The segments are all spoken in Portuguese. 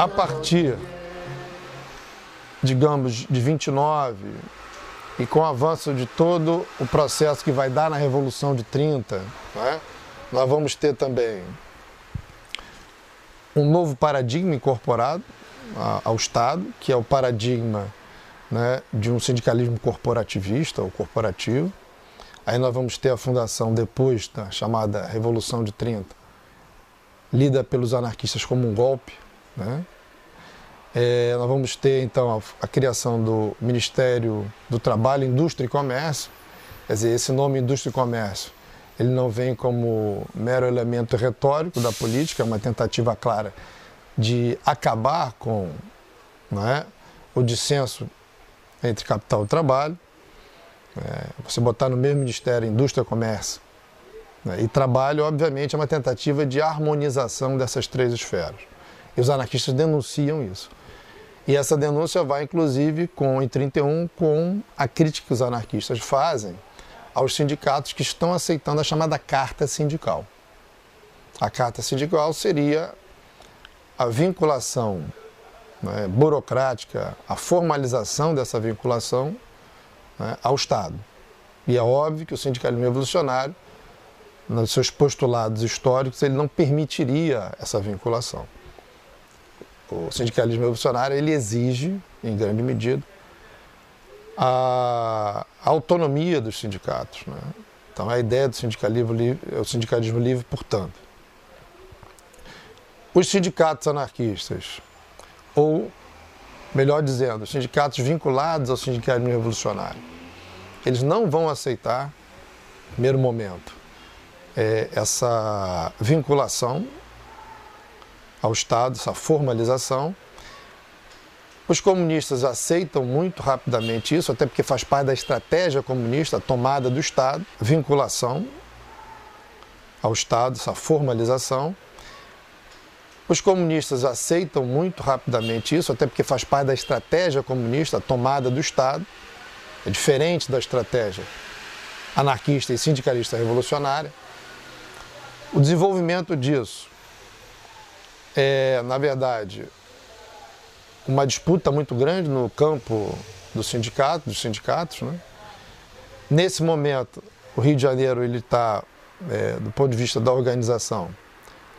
a partir, digamos, de 29 e com o avanço de todo o processo que vai dar na Revolução de 30, né, nós vamos ter também um novo paradigma incorporado ao Estado, que é o paradigma né, de um sindicalismo corporativista ou corporativo. Aí nós vamos ter a fundação depois da chamada Revolução de 30, lida pelos anarquistas como um golpe. Né? É, nós vamos ter então a, a, criação do Ministério do Trabalho, Indústria e Comércio. Quer dizer, esse nome Indústria e Comércio, ele não vem como mero elemento retórico da política, é uma tentativa clara de acabar com é, o dissenso entre capital e trabalho. É, você botar no mesmo ministério indústria comércio né, e trabalho, obviamente, é uma tentativa de harmonização dessas três esferas. E os anarquistas denunciam isso. E essa denúncia vai, inclusive, com, em 31, com a crítica que os anarquistas fazem aos sindicatos que estão aceitando a chamada carta sindical. A carta sindical seria a vinculação né, burocrática, a formalização dessa vinculação né, ao Estado. E é óbvio que o sindicalismo revolucionário, nos seus postulados históricos, ele não permitiria essa vinculação. O sindicalismo revolucionário ele exige, em grande medida, a autonomia dos sindicatos. Né? Então, a ideia do sindicalismo livre, é o sindicalismo livre, portanto. Os sindicatos anarquistas, ou melhor dizendo, os sindicatos vinculados ao sindicalismo revolucionário, eles não vão aceitar, no primeiro momento, é, essa vinculação ao Estado, essa formalização. Os comunistas aceitam muito rapidamente isso, até porque faz parte da estratégia comunista, a tomada do Estado, vinculação ao Estado, essa formalização. Os comunistas aceitam muito rapidamente isso, até porque faz parte da estratégia comunista, a tomada do Estado. É diferente da estratégia anarquista e sindicalista revolucionária. O desenvolvimento disso é, na verdade, uma disputa muito grande no campo do sindicato, dos sindicatos. Né? Nesse momento, o Rio de Janeiro ele está, é, do ponto de vista da organização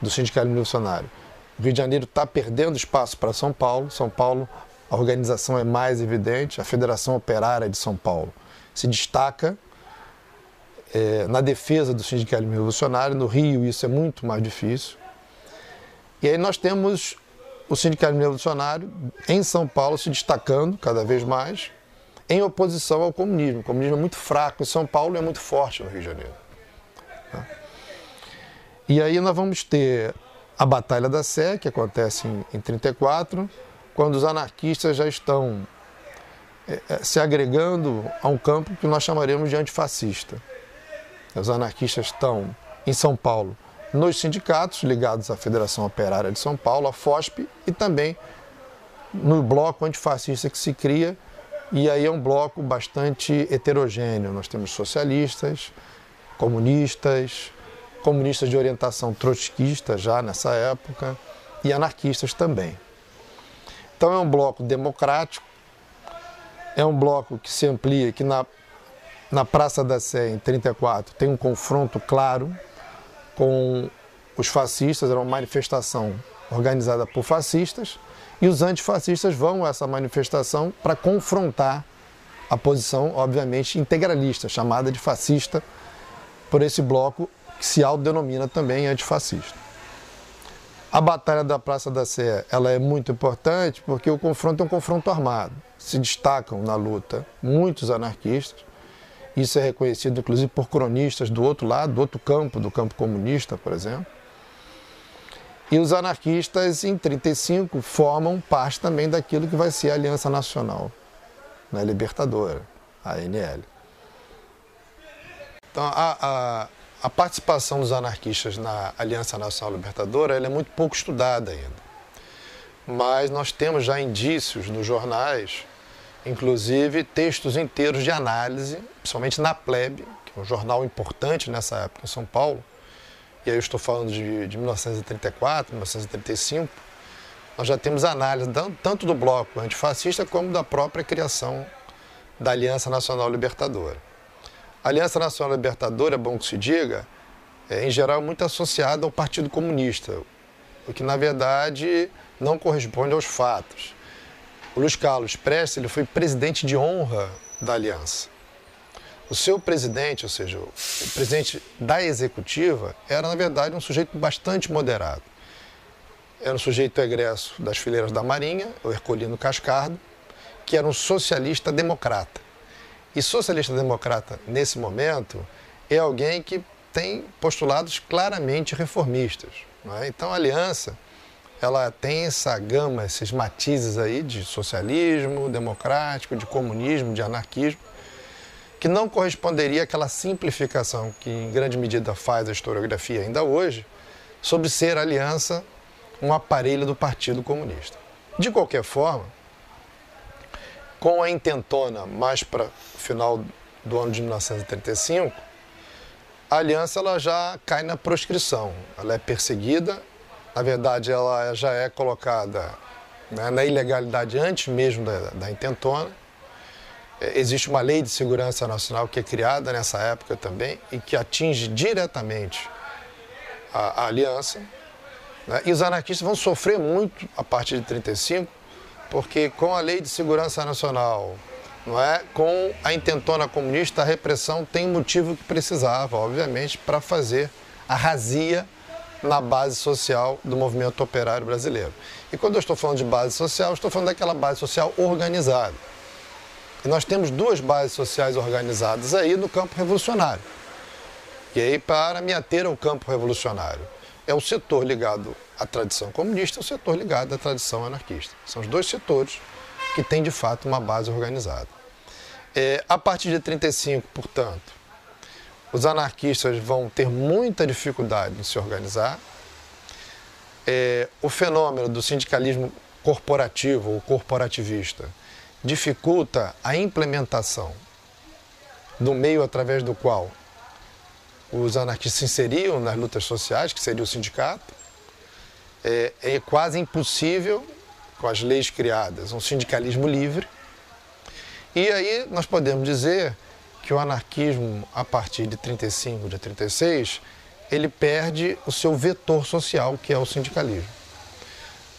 do sindicalismo revolucionário, o Rio de Janeiro está perdendo espaço para São Paulo. São Paulo, a organização é mais evidente. A Federação Operária de São Paulo se destaca é, na defesa do sindicalismo revolucionário. No Rio, isso é muito mais difícil. E aí nós temos o sindicalismo revolucionário em São Paulo se destacando cada vez mais em oposição ao comunismo. O comunismo é muito fraco em São Paulo e é muito forte no Rio de Janeiro. E aí nós vamos ter a Batalha da Sé, que acontece em, em 34, quando os anarquistas já estão é, é, se agregando a um campo que nós chamaremos de antifascista. Os anarquistas estão em São Paulo nos sindicatos ligados à Federação Operária de São Paulo, a FOSP, e também no bloco antifascista que se cria, e aí é um bloco bastante heterogêneo. Nós temos socialistas, comunistas, comunistas de orientação trotskista já nessa época e anarquistas também. Então é um bloco democrático, é um bloco que se amplia, que na, na Praça da Sé, em 34, tem um confronto claro com os fascistas, era uma manifestação organizada por fascistas, e os antifascistas vão a essa manifestação para confrontar a posição, obviamente, integralista, chamada de fascista por esse bloco que se autodenomina também antifascista. A Batalha da Praça da Sé ela é muito importante porque o confronto é um confronto armado. Se destacam na luta muitos anarquistas. Isso é reconhecido inclusive por cronistas do outro lado, do outro campo, do campo comunista, por exemplo. E os anarquistas, em 1935, formam parte também daquilo que vai ser a Aliança Nacional, né, Libertadora, a ANL. Então, a, a a participação dos anarquistas na Aliança Nacional Libertadora é muito pouco estudada ainda. Mas nós temos já indícios nos jornais, inclusive textos inteiros de análise, principalmente na Plebe, que é um jornal importante nessa época em São Paulo, e aí eu estou falando de, de 1934, 1935, nós já temos análise tanto do bloco antifascista como da própria criação da Aliança Nacional Libertadora. A Aliança Nacional Libertadora, é bom que se diga, é em geral muito associada ao Partido Comunista, o que na verdade não corresponde aos fatos. O Luiz Carlos Prestes ele foi presidente de honra da Aliança. O seu presidente, ou seja, o presidente da executiva, era na verdade um sujeito bastante moderado. Era um sujeito egresso das fileiras da Marinha, o Herculino Cascardo, que era um socialista democrata. E socialista democrata, nesse momento, é alguém que tem postulados claramente reformistas. É? Então, a aliança ela tem essa gama, esses matizes aí de socialismo democrático, de comunismo, de anarquismo, que não corresponderia àquela simplificação que em grande medida faz a historiografia ainda hoje, sobre ser aliança um aparelho do Partido Comunista. De qualquer forma, com a intentona mais para o final do ano de 1935, a aliança ela já cai na proscrição, ela é perseguida, na verdade ela já é colocada né, na ilegalidade antes mesmo da, da intentona, existe uma lei de segurança nacional que é criada nessa época também e que atinge diretamente a, a aliança. Né? E os anarquistas vão sofrer muito a partir de 35, porque com a lei de segurança nacional, não é, com a intentona comunista, a repressão tem motivo que precisava, obviamente, para fazer a razia na base social do movimento operário brasileiro. E quando eu estou falando de base social, estou falando daquela base social organizada. E nós temos duas bases sociais organizadas aí no campo revolucionário. E aí, para me ater ao campo revolucionário, é o setor ligado à tradição comunista e o setor ligado à tradição anarquista. São os dois setores que têm, de fato, uma base organizada. É, a partir de 1935, portanto, os anarquistas vão ter muita dificuldade em se organizar. É, o fenômeno do sindicalismo corporativo ou corporativista dificulta a implementação do meio através do qual os anarquistas se inseriam nas lutas sociais, que seria o sindicato. É, é quase impossível, com as leis criadas, um sindicalismo livre. E aí nós podemos dizer que o anarquismo, a partir de 35, de 36, ele perde o seu vetor social, que é o sindicalismo.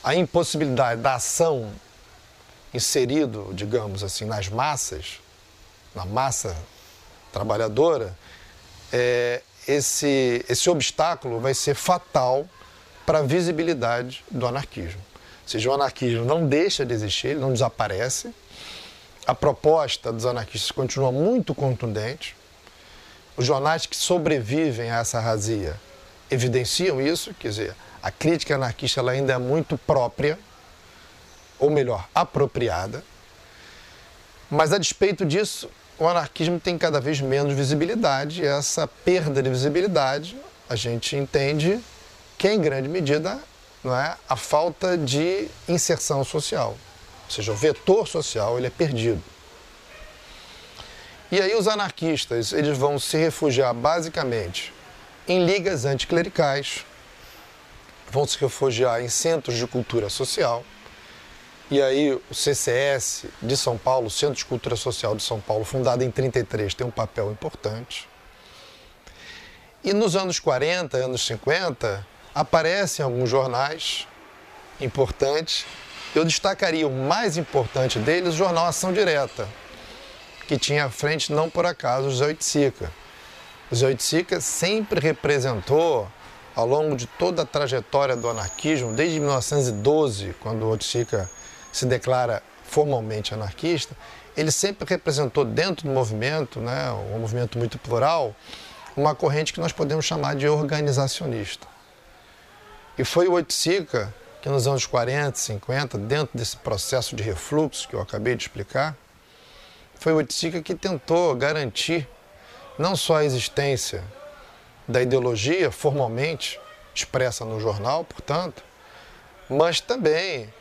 A impossibilidade da ação inserido, digamos assim, nas massas, na massa trabalhadora, é, esse, esse obstáculo vai ser fatal para a visibilidade do anarquismo. Ou seja, o anarquismo não deixa de existir, ele não desaparece. A proposta dos anarquistas continua muito contundente. Os jornais que sobrevivem a essa razia evidenciam isso, quer dizer, a crítica anarquista ainda é muito própria, ou melhor, apropriada. Mas a despeito disso, o anarquismo tem cada vez menos visibilidade e essa perda de visibilidade a gente entende que em grande medida não é, a falta de inserção social. Ou seja, o vetor social ele é perdido. E aí os anarquistas eles vão se refugiar basicamente em ligas anticlericais, vão se refugiar em centros de cultura social, e aí o CCS de São Paulo, Centro de Cultura Social de São Paulo, fundado em 33, tem um papel importante. E nos anos 40, anos 50, aparecem alguns jornais importantes. Eu destacaria o mais importante deles, o jornal Ação Direta, que tinha à frente, não por acaso, o Zé Oiticica. O Zé Oiticica sempre representou, ao longo de toda a trajetória do anarquismo, desde 1912, quando o Oiticica se declara formalmente anarquista, ele sempre representou dentro do movimento, né, um movimento muito plural, uma corrente que nós podemos chamar de organizacionista. E foi o Oiticica que nos anos 40, 50, dentro desse processo de refluxo que eu acabei de explicar, foi o Oiticica que tentou garantir não só a existência da ideologia formalmente expressa no jornal, portanto, mas também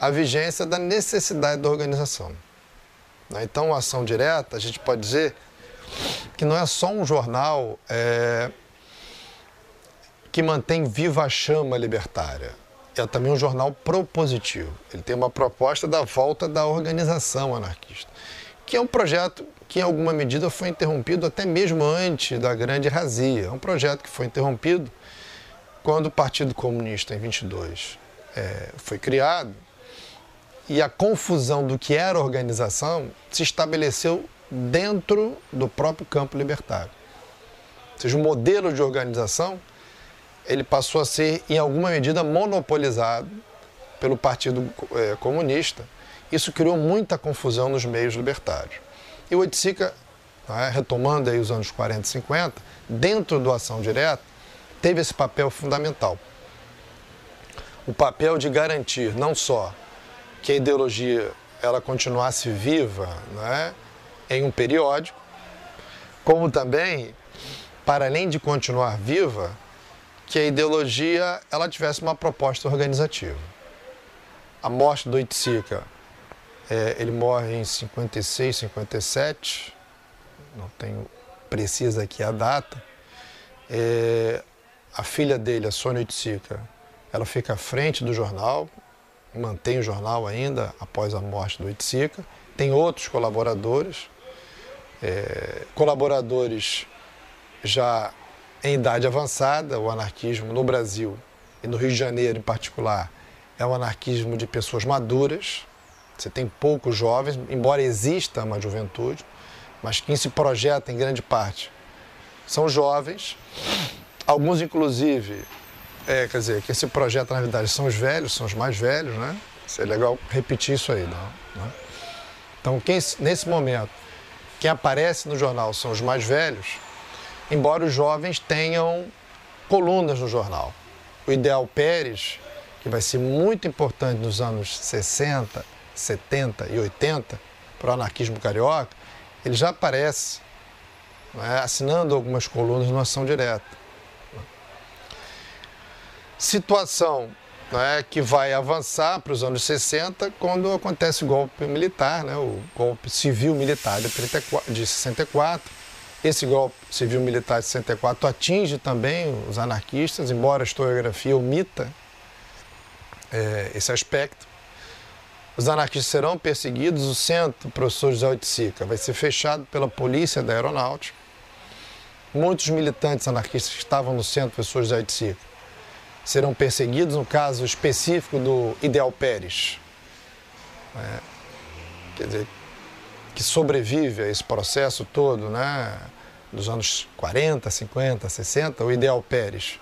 a vigência da necessidade da organização. Né? Então, a ação direta, a gente pode dizer que não é só um jornal é, que mantém viva a chama libertária. é também um jornal propositivo. Ele tem uma proposta da volta da organização anarquista, que é um projeto que em alguma medida foi interrompido até mesmo antes da grande razia. É um projeto que foi interrompido quando o Partido Comunista, em 22, é, foi criado e a confusão do que era organização se estabeleceu dentro do próprio campo libertário. Ou seja, o modelo de organização ele passou a ser, em alguma medida, monopolizado pelo Partido é, Comunista. Isso criou muita confusão nos meios libertários. E o Oiticica, é, retomando aí os anos 40 e 50, dentro do Ação Direta, teve esse papel fundamental. O papel de garantir não só que a ideologia ela continuasse viva né, em um periódico, como também, para além de continuar viva, que a ideologia ela tivesse uma proposta organizativa. A morte do Itzica é, ele morre em 56, 57, não tenho precisa aqui a data. É, a filha dele, a Sônia Itzica, ela fica à frente do jornal, mantém o jornal ainda após a morte do Itzica. Tem outros colaboradores, é, colaboradores já em idade avançada, o anarquismo no Brasil e no Rio de Janeiro em particular é um anarquismo de pessoas maduras, você tem poucos jovens, embora exista uma juventude, mas quem se projeta em grande parte são jovens. Alguns, inclusive, é, quer dizer, quem se projeta na verdade são os velhos, são os mais velhos, né? É legal repetir isso aí, não? Né? Então, quem, nesse momento, quem aparece no jornal são os mais velhos, embora os jovens tenham colunas no jornal. O Ideal Pérez, que vai ser muito importante nos anos 60, 70 e 80 para o anarquismo carioca, ele já aparece é, assinando algumas colunas no Ação Direta. Situação é, que vai avançar para os anos 60 quando acontece o golpe militar, né, o golpe civil-militar de, de 64. Esse golpe civil-militar de 64 atinge também os anarquistas, embora a historiografia omita é, esse aspecto. Os anarquistas serão perseguidos, o centro, professor José Oiticica, vai ser fechado pela polícia da aeronáutica. Muitos militantes anarquistas que estavam no centro, professor José Oiticica, serão perseguidos, no caso específico do Ideal Pérez, né? quer dizer, que sobrevive a esse processo todo, né? dos anos 40, 50, 60, o Ideal Pérez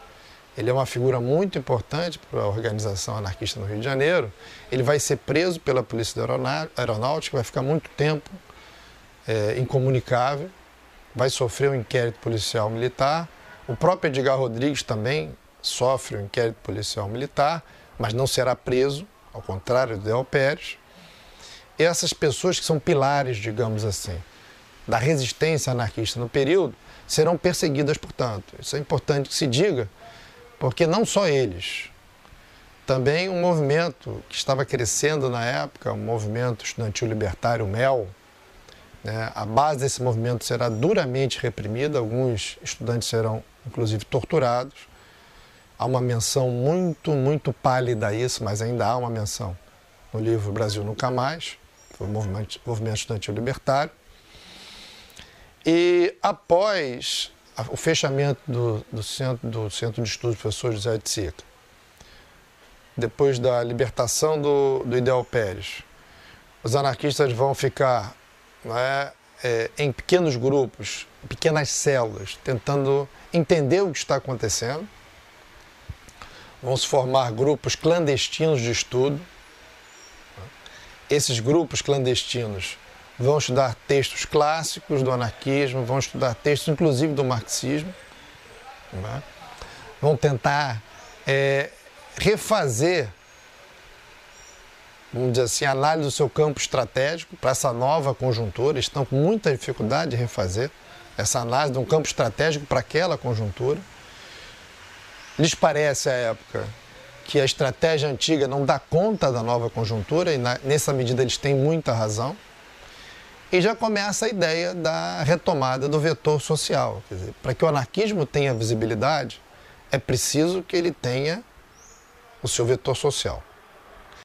ele é uma figura muito importante para a organização anarquista no Rio de Janeiro. Ele vai ser preso pela Polícia Aeronáutica, vai ficar muito tempo é, incomunicável, vai sofrer um inquérito policial militar. O próprio Edgar Rodrigues também sofre um inquérito policial militar, mas não será preso, ao contrário do Del Pérez. Essas pessoas que são pilares, digamos assim, da resistência anarquista no período, serão perseguidas, portanto. Isso é importante que se diga, porque não só eles, também um movimento que estava crescendo na época, o movimento estudantil libertário MEL, né, a base desse movimento será duramente reprimida, alguns estudantes serão inclusive torturados. Há uma menção muito, muito pálida a isso, mas ainda há uma menção no livro Brasil Nunca Mais, foi o movimento, movimento estudantil libertário. E após o fechamento do, do, centro, do Centro de Estudos do professor José de Sica, depois da libertação do, do Ideal Pérez, os anarquistas vão ficar é, é, em pequenos grupos, pequenas células, tentando entender o que está acontecendo. Vão se formar grupos clandestinos de estudo. Esses grupos clandestinos vão estudar textos clássicos do anarquismo, vão estudar textos inclusive do marxismo, né? vão tentar é, refazer, vamos dizer assim, a análise do seu campo estratégico para essa nova conjuntura, estão com muita dificuldade de refazer essa análise de um campo estratégico para aquela conjuntura. Lhes parece à época que a estratégia antiga não dá conta da nova conjuntura e na, nessa medida eles têm muita razão. E já começa a ideia da retomada do vetor social. Para que o anarquismo tenha visibilidade, é preciso que ele tenha o seu vetor social.